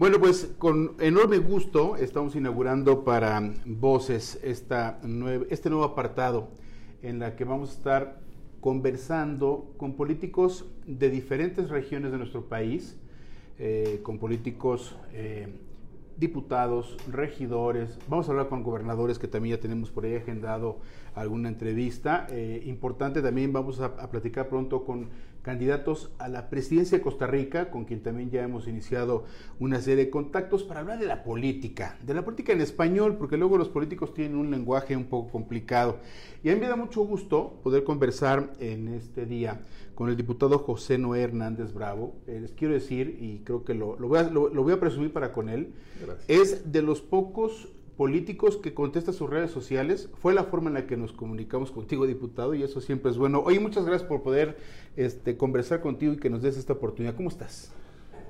Bueno, pues con enorme gusto estamos inaugurando para Voces esta este nuevo apartado en la que vamos a estar conversando con políticos de diferentes regiones de nuestro país, eh, con políticos eh, diputados, regidores, vamos a hablar con gobernadores que también ya tenemos por ahí agendado alguna entrevista. Eh, importante también vamos a, a, platicar pronto con candidatos a la presidencia de Costa Rica, con quien también ya hemos iniciado una serie de contactos para hablar de la política, de la política en español, porque luego los políticos tienen un lenguaje un poco complicado. Y a mí me da mucho gusto poder conversar en este día con el diputado José Noé Hernández Bravo. Eh, les quiero decir, y creo que lo, lo, voy, a, lo, lo voy a presumir para con él, Gracias. es de los pocos políticos que contesta sus redes sociales. Fue la forma en la que nos comunicamos contigo, diputado, y eso siempre es bueno. Oye, muchas gracias por poder este, conversar contigo y que nos des esta oportunidad. ¿Cómo estás?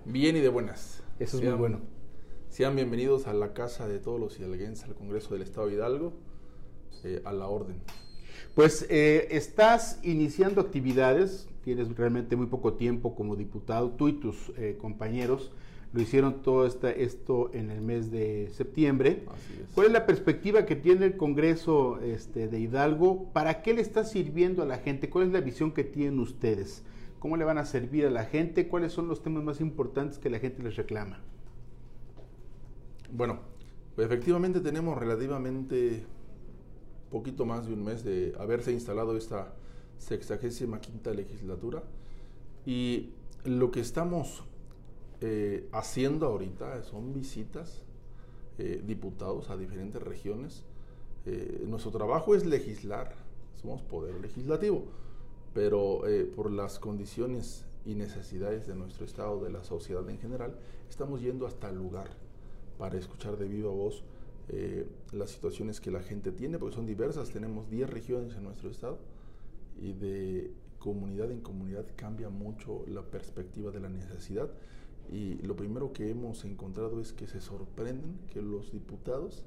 Bien y de buenas. Eso es sean, muy bueno. Sean bienvenidos a la casa de todos los hidalguenses, al Congreso del Estado de Hidalgo, eh, a la orden. Pues eh, estás iniciando actividades, tienes realmente muy poco tiempo como diputado, tú y tus eh, compañeros lo hicieron todo esta, esto en el mes de septiembre. Es. ¿Cuál es la perspectiva que tiene el Congreso este, de Hidalgo? ¿Para qué le está sirviendo a la gente? ¿Cuál es la visión que tienen ustedes? ¿Cómo le van a servir a la gente? ¿Cuáles son los temas más importantes que la gente les reclama? Bueno, pues efectivamente tenemos relativamente poquito más de un mes de haberse instalado esta sexagésima quinta legislatura y lo que estamos eh, haciendo ahorita son visitas eh, diputados a diferentes regiones. Eh, nuestro trabajo es legislar, somos poder legislativo, pero por las condiciones y necesidades de nuestro Estado, de la sociedad en general, estamos yendo hasta el lugar para escuchar de viva voz las situaciones que la gente tiene, porque son diversas, tenemos 10 regiones en nuestro Estado y de comunidad en comunidad cambia mucho la perspectiva de la necesidad y lo primero que hemos encontrado es que se sorprenden que los diputados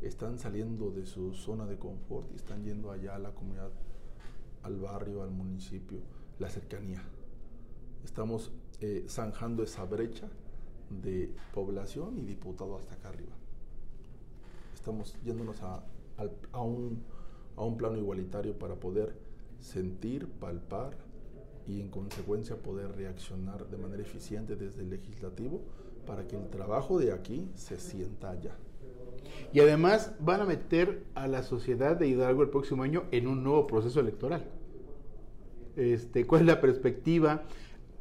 están saliendo de su zona de confort y están yendo allá a la comunidad, al barrio, al municipio, la cercanía. Estamos eh, zanjando esa brecha de población y diputado hasta acá arriba. Estamos yéndonos a, a, a, un, a un plano igualitario para poder sentir, palpar, y en consecuencia poder reaccionar de manera eficiente desde el legislativo para que el trabajo de aquí se sienta allá. Y además van a meter a la sociedad de Hidalgo el próximo año en un nuevo proceso electoral. Este, ¿Cuál es la perspectiva?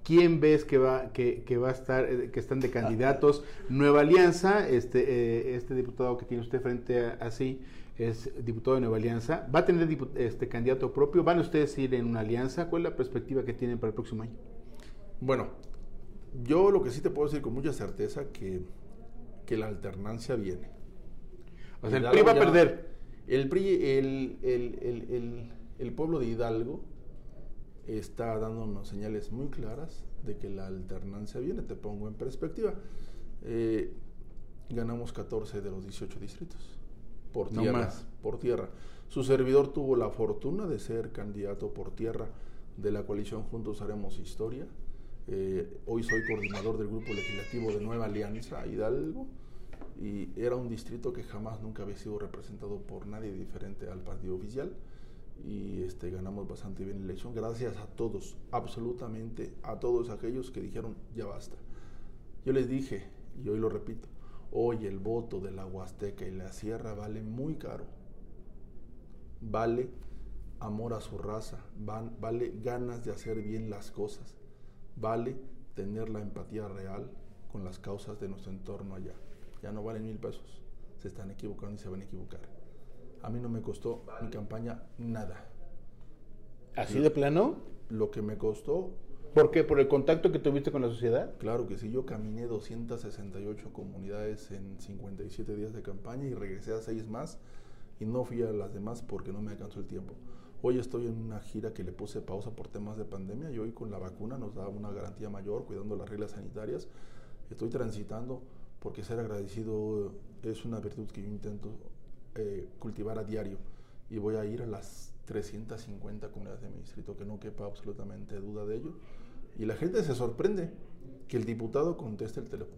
¿Quién ves que va, que, que va a estar, eh, que están de candidatos? Nueva Alianza, este, eh, este diputado que tiene usted frente a, así, es diputado de Nueva Alianza. ¿Va a tener este candidato propio? ¿Van ustedes a ir en una alianza? ¿Cuál es la perspectiva que tienen para el próximo año? Bueno, yo lo que sí te puedo decir con mucha certeza que, que la alternancia viene. O sea, el PRI va a perder. El PRI, el, el, el, el, pueblo de Hidalgo está dándonos señales muy claras de que la alternancia viene. Te pongo en perspectiva. Eh, ganamos 14 de los 18 distritos por tierra, no más. por tierra. Su servidor tuvo la fortuna de ser candidato por tierra de la coalición Juntos Haremos Historia. Eh, hoy soy coordinador del grupo legislativo de Nueva Alianza Hidalgo y era un distrito que jamás nunca había sido representado por nadie diferente al partido oficial y este, ganamos bastante bien la elección gracias a todos, absolutamente a todos aquellos que dijeron ya basta. Yo les dije, y hoy lo repito, Hoy el voto de la Huasteca y la Sierra vale muy caro. Vale amor a su raza, van, vale ganas de hacer bien las cosas, vale tener la empatía real con las causas de nuestro entorno allá. Ya no valen mil pesos, se están equivocando y se van a equivocar. A mí no me costó mi campaña nada. ¿Así de plano? Lo que me costó ¿Por qué? ¿Por el contacto que tuviste con la sociedad? Claro que sí, yo caminé 268 comunidades en 57 días de campaña y regresé a seis más y no fui a las demás porque no me alcanzó el tiempo. Hoy estoy en una gira que le puse pausa por temas de pandemia y hoy con la vacuna nos da una garantía mayor cuidando las reglas sanitarias. Estoy transitando porque ser agradecido es una virtud que yo intento eh, cultivar a diario y voy a ir a las 350 comunidades de mi distrito, que no quepa absolutamente duda de ello. Y la gente se sorprende que el diputado conteste el teléfono.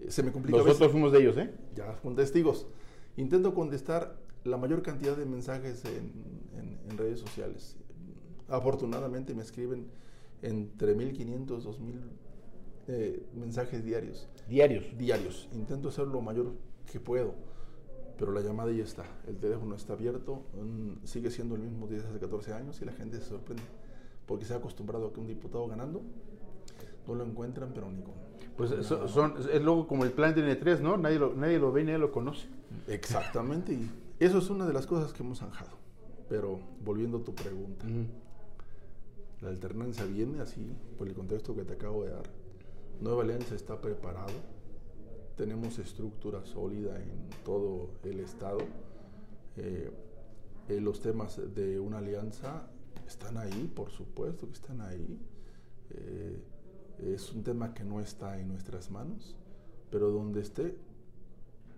eh, se me complica. Nosotros fuimos de ellos, ¿eh? Ya, con testigos. Intento contestar la mayor cantidad de mensajes en, en redes sociales. Afortunadamente me escriben entre 1500, 2000 eh, mensajes diarios. Diarios. Diarios. Intento hacer lo mayor que puedo, pero la llamada ya está. El teléfono está abierto, mm, sigue siendo el mismo desde hace 14 años y la gente se sorprende porque se ha acostumbrado a que un diputado ganando no lo encuentran, pero ni con. Pues son, es luego como el plan de N3, ¿no? Nadie lo, nadie lo ve, nadie lo conoce. Exactamente, y eso es una de las cosas que hemos zanjado. Pero volviendo a tu pregunta, la alternancia viene así, por el contexto que te acabo de dar Nueva Alianza está preparado, tenemos estructura sólida en todo el estado. Eh, eh, los temas de una alianza están ahí, por supuesto que están ahí. Eh, es un tema que no está en nuestras manos, pero donde esté,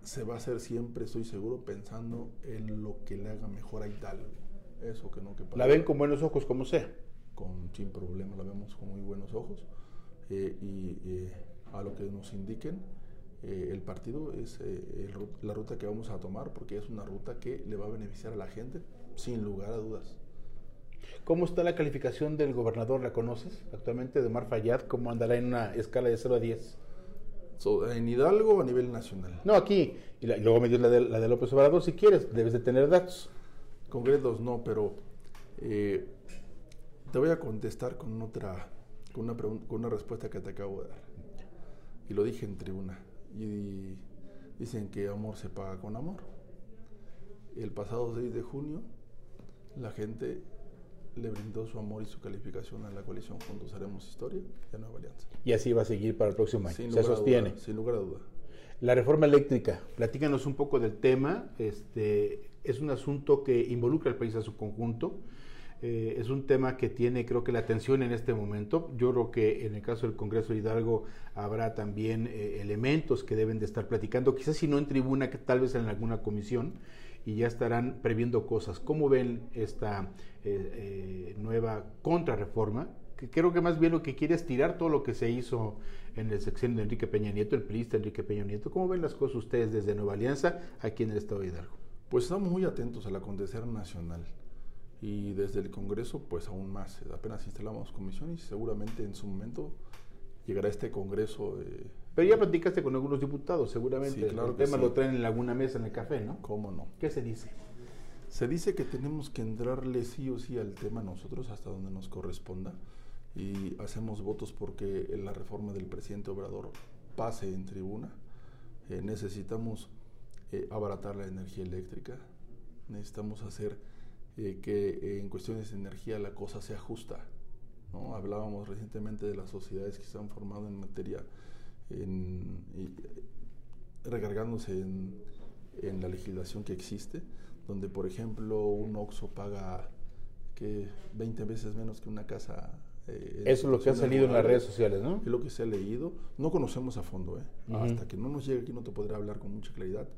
se va a hacer siempre, estoy seguro, pensando en lo que le haga mejor a Hidalgo. Eso que no que La ven con buenos ojos, como sea. Con, sin problema, la vemos con muy buenos ojos. Eh, y eh, a lo que nos indiquen eh, el partido es la ruta que vamos a tomar porque es una ruta que le va a beneficiar a la gente sin lugar a dudas. ¿Cómo está la calificación del gobernador? ¿La conoces actualmente de Omar Fayad? ¿Cómo andará en una escala de 0 a 10? ¿En Hidalgo o a nivel nacional? No, aquí. Y, luego me dio la de, la de López Obrador si quieres. Debes de tener datos. Concretos no, pero te voy a contestar con otra con una, con una respuesta que te acabo de dar. Y lo dije en tribuna. Y dicen que amor se paga con amor. El pasado 6 de junio, la gente le brindó su amor y su calificación a la coalición Juntos Haremos Historia y a Nueva Alianza. Y así va a seguir para el próximo año. se sostiene. sin lugar a duda. La reforma eléctrica, platícanos un poco del tema. Este, es un asunto que involucra al país a su conjunto. Eh, es un tema que tiene, creo que, la atención en este momento. Yo creo que en el caso del Congreso de Hidalgo habrá también eh, elementos que deben de estar platicando, quizás si no en tribuna, que tal vez en alguna comisión, y ya estarán previendo cosas. ¿Cómo ven esta eh, nueva contrarreforma? Que creo que más bien lo que quiere es tirar todo lo que se hizo en el sexenio de Enrique Peña Nieto, el priista Enrique Peña Nieto. ¿Cómo ven las cosas ustedes desde Nueva Alianza aquí en el Estado de Hidalgo? Pues estamos muy atentos al acontecer nacional y desde el Congreso pues aún más. Apenas instalamos comisiones y seguramente en su momento llegará este Congreso. Pero ya platicaste con algunos diputados, seguramente. el tema lo traen en alguna mesa en el café, ¿no? ¿Cómo no? ¿Qué se dice? Se dice que tenemos que entrarle sí o sí al tema nosotros hasta donde nos corresponda y hacemos votos porque la reforma del presidente Obrador pase en tribuna. Eh, necesitamos eh, abaratar la energía eléctrica, necesitamos hacer eh, que eh, en cuestiones de energía la cosa sea justa. ¿no? Hablábamos recientemente de las sociedades que se han formado en materia, en, recargándose en, en, la legislación que existe, donde por ejemplo un OXO paga que 20 veces menos que una casa. Eh, Eso es lo que ha salido en las redes sociales, ¿no? Es lo que se ha leído. No conocemos a fondo, ¿eh? Hasta que no nos llegue aquí no te podré hablar con mucha claridad,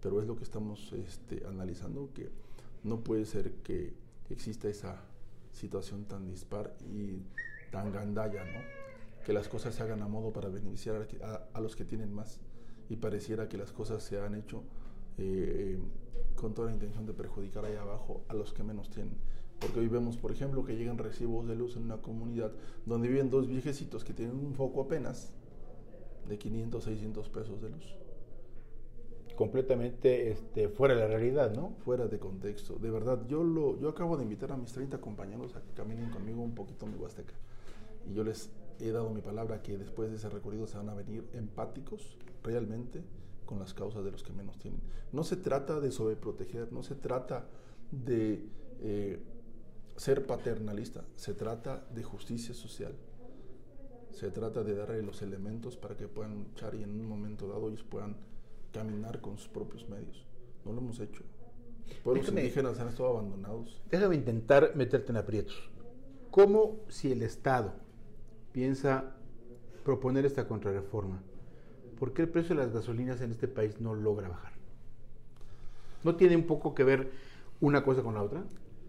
pero es lo que estamos este, analizando, que no puede ser que exista esa situación tan dispar y tan gandalla, ¿no? Que las cosas se hagan a modo para beneficiar a, los que tienen más y pareciera que las cosas se han hecho eh, con toda la intención de perjudicar ahí abajo a los que menos tienen. Porque hoy vemos, por ejemplo, que llegan recibos de luz en una comunidad donde viven dos viejecitos que tienen un foco apenas de 500, 600 pesos de luz completamente este, fuera de la realidad, ¿no? Fuera de contexto. De verdad, yo, lo, yo acabo de invitar a mis 30 compañeros a que caminen conmigo un poquito mi Huasteca. Y yo les he dado mi palabra que después de ese recorrido se van a venir empáticos realmente con las causas de los que menos tienen. No se trata de sobreproteger, no se trata de eh, ser paternalista, se trata de justicia social. Se trata de darle los elementos para que puedan luchar y en un momento dado ellos puedan caminar con sus propios medios. No lo hemos hecho. Pueblos indígenas han estado abandonados. Déjame intentar meterte en aprietos. ¿Cómo si el Estado piensa proponer esta contrarreforma, por qué el precio de las gasolinas en este país no logra bajar? ¿No tiene un poco que ver una cosa con la otra?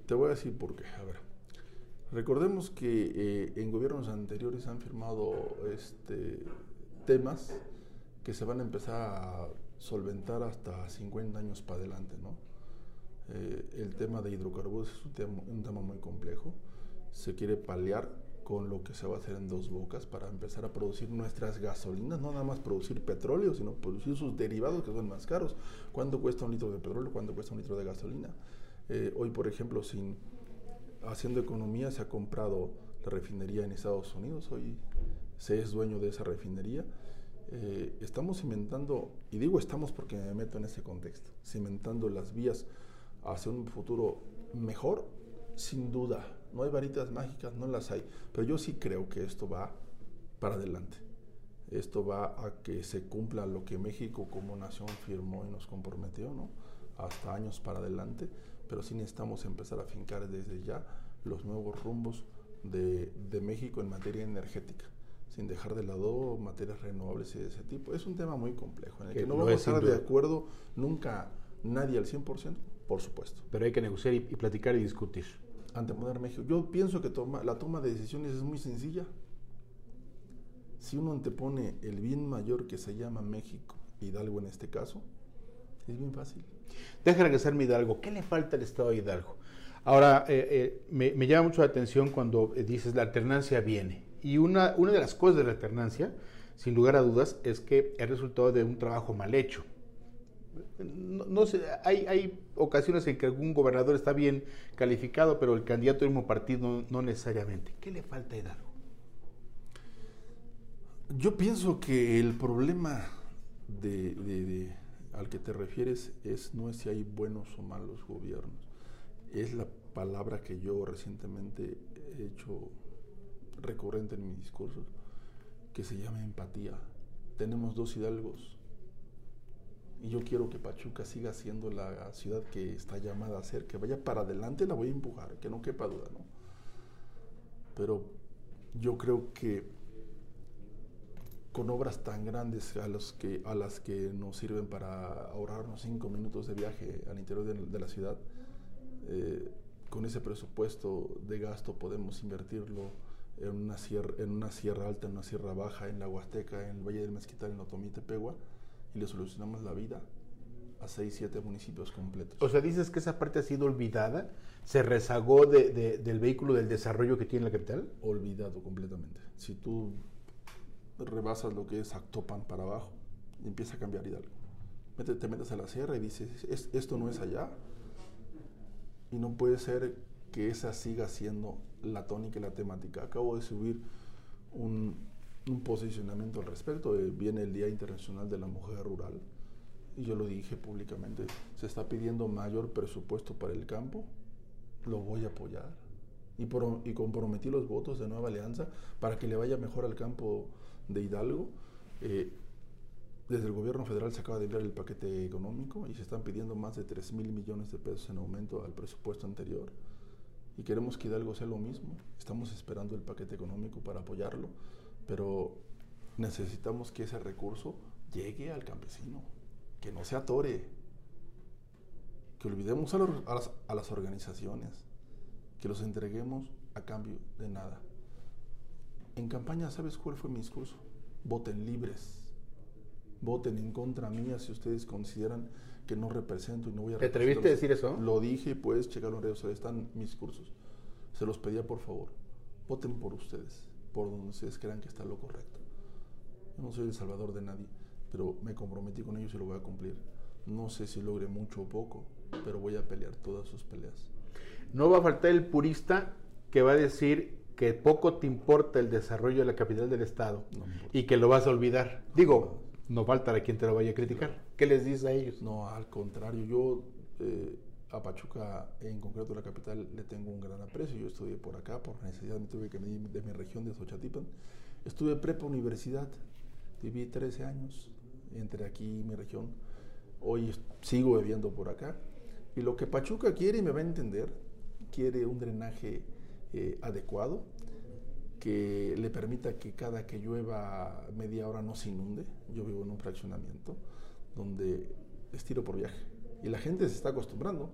Te voy a decir por qué. A ver, recordemos que eh, en gobiernos anteriores han firmado este, temas que se van a empezar a solventar hasta 50 años para adelante, ¿no? Eh, el tema de hidrocarburos es un tema, un tema muy complejo. Se quiere paliar con lo que se va a hacer en dos bocas para empezar a producir nuestras gasolinas, no nada más producir petróleo, sino producir sus derivados que son más caros. ¿Cuánto cuesta un litro de petróleo? ¿Cuánto cuesta un litro de gasolina? Eh, hoy, por ejemplo, sin haciendo economía, se ha comprado la refinería en Estados Unidos, hoy se es dueño de esa refinería. Eh, estamos cimentando, y digo estamos porque me meto en ese contexto, cimentando las vías hacia un futuro mejor, sin duda. No hay varitas mágicas, no las hay, pero yo sí creo que esto va para adelante. Esto va a que se cumpla lo que México como nación firmó y nos comprometió, ¿no? Hasta años para adelante, pero sí necesitamos empezar a fincar desde ya los nuevos rumbos de, de México en materia energética sin dejar de lado materias renovables y de ese tipo. Es un tema muy complejo, en el que, no vamos a estar de acuerdo nunca nadie al 100%, por supuesto. Pero hay que negociar y, platicar y discutir. Ante Poder México. Yo pienso que la toma de decisiones es muy sencilla. Si uno antepone el bien mayor que se llama México, Hidalgo en este caso, es bien fácil. Deja regresarme Hidalgo. ¿Qué le falta al Estado de Hidalgo? Ahora, eh, eh, me, llama mucho la atención cuando dices la alternancia viene. Y una, una de las cosas de la alternancia, sin lugar a dudas, es que es resultado de un trabajo mal hecho no, sé, hay, hay, ocasiones en que algún gobernador está bien calificado, pero el candidato del mismo partido no, necesariamente. ¿Qué le falta a Hidalgo? Yo pienso que el problema de, al que te refieres es no es si hay buenos o malos gobiernos, es la palabra que yo recientemente he hecho recurrente en mis discursos, que se llama empatía. Tenemos dos hidalgos y yo quiero que Pachuca siga siendo la ciudad que está llamada a ser, que vaya para adelante, la voy a empujar, que no quepa duda, ¿no? Pero yo creo que con obras tan grandes a, los que, a las que nos sirven para ahorrarnos cinco minutos de viaje al interior de, la ciudad, eh, con ese presupuesto de gasto podemos invertirlo en una, sierra, en una sierra alta, en una sierra baja, en la Huasteca, en el Valle del Mezquital, en Otomí, Tepegua, y le solucionamos la vida a 6, 7 municipios completos. O sea, dices que esa parte ha sido olvidada, se rezagó de, del vehículo del desarrollo que tiene la capital. Olvidado completamente. Si tú rebasas lo que es Actopan para abajo, empieza a cambiar Hidalgo. Te metes a la sierra y dices, esto no es allá. Y no puede ser que esa siga siendo la tónica y la temática. Acabo de subir un, un posicionamiento al respecto. Eh, viene el Día Internacional de la Mujer Rural y yo lo dije públicamente, se está pidiendo mayor presupuesto para el campo, lo voy a apoyar. Y, comprometí los votos de Nueva Alianza para que le vaya mejor al campo de Hidalgo. Eh, desde el gobierno federal se acaba de enviar el paquete económico y se están pidiendo más de 3 mil millones de pesos en aumento al presupuesto anterior. Y queremos que Hidalgo sea lo mismo. Estamos esperando el paquete económico para apoyarlo pero necesitamos que ese recurso llegue al campesino, que no se atore, que olvidemos a, las, organizaciones, que los entreguemos a cambio de nada. En campaña, ¿sabes cuál fue mi discurso? Voten libres. Voten en contra mía si ustedes consideran que no represento y no voy a ¿Te atreviste a decir eso? Lo dije, pues, checarlo en redes están mis discursos. Se los pedía por favor. Voten por ustedes por donde ustedes crean que está lo correcto. Yo no soy el salvador de nadie, pero me comprometí con ellos y lo voy a cumplir. No sé si logre mucho o poco, pero voy a pelear todas sus peleas. No va a faltar el purista que va a decir que poco te importa el desarrollo de la capital del Estado y que lo vas a olvidar. Digo, no faltará quien te lo vaya a criticar. ¿Qué les dices a ellos? No, al contrario, yo eh, a Pachuca, en concreto la capital, le tengo un gran aprecio. Yo estudié por acá, por necesidad me tuve que venir de mi región de Xochatipan. Estuve prepa universidad, viví 13 años entre aquí y mi región. Hoy sigo viviendo por acá. Y lo que Pachuca quiere, y me va a entender, quiere un drenaje eh, adecuado que le permita que cada que llueva media hora no se inunde. Yo vivo en un fraccionamiento donde estiro por viaje y la gente se está acostumbrando.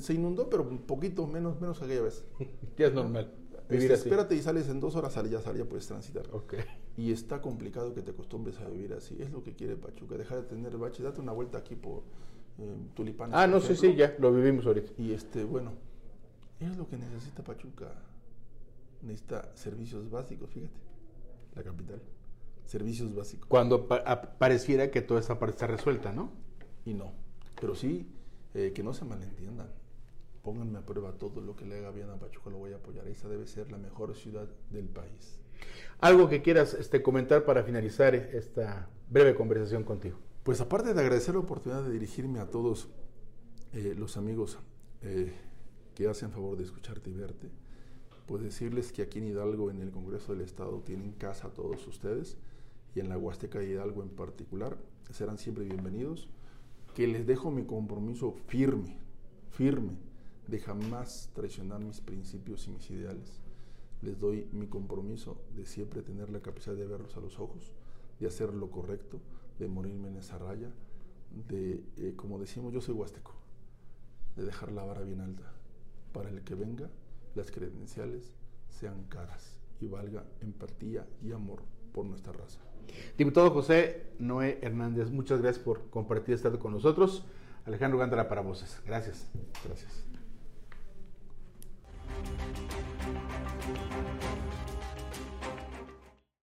Se inundó, pero un poquito menos, menos aquella vez. ya es normal. Este, espérate y sales en dos horas, ya, ya puedes transitar. Ok. Y está complicado que te acostumbres a vivir así. Es lo que quiere Pachuca, dejar de tener bache. Date una vuelta aquí por eh, Tulipanes. Ah, no, sí, sí, ya, lo vivimos ahorita. Y este, bueno, es lo que necesita Pachuca. Necesita servicios básicos, fíjate. La capital. Servicios básicos. Cuando pa- pareciera que toda esta parte está resuelta, ¿no? Y no. Pero sí, eh, que no se malentiendan. Pónganme a prueba todo lo que le haga bien a Pachuca, lo voy a apoyar. Esa debe ser la mejor ciudad del país. Algo que quieras este, comentar para finalizar esta breve conversación contigo. Pues aparte de agradecer la oportunidad de dirigirme a todos eh, los amigos eh, que hacen favor de escucharte y verte, pues decirles que aquí en Hidalgo, en el Congreso del Estado, tienen casa a todos ustedes y en la Huasteca de Hidalgo en particular, serán siempre bienvenidos, que les dejo mi compromiso firme, firme, de jamás traicionar mis principios y mis ideales. Les doy mi compromiso de siempre tener la capacidad de verlos a los ojos, de hacer lo correcto, de morirme en esa raya, de, eh, como decimos, yo soy huasteco, de dejar la vara bien alta, para el que venga, las credenciales sean caras y valga empatía y amor por nuestra raza. Diputado José Noé Hernández, muchas gracias por compartir esta tarde con nosotros. Alejandro Gándara para Voces. Gracias. Gracias.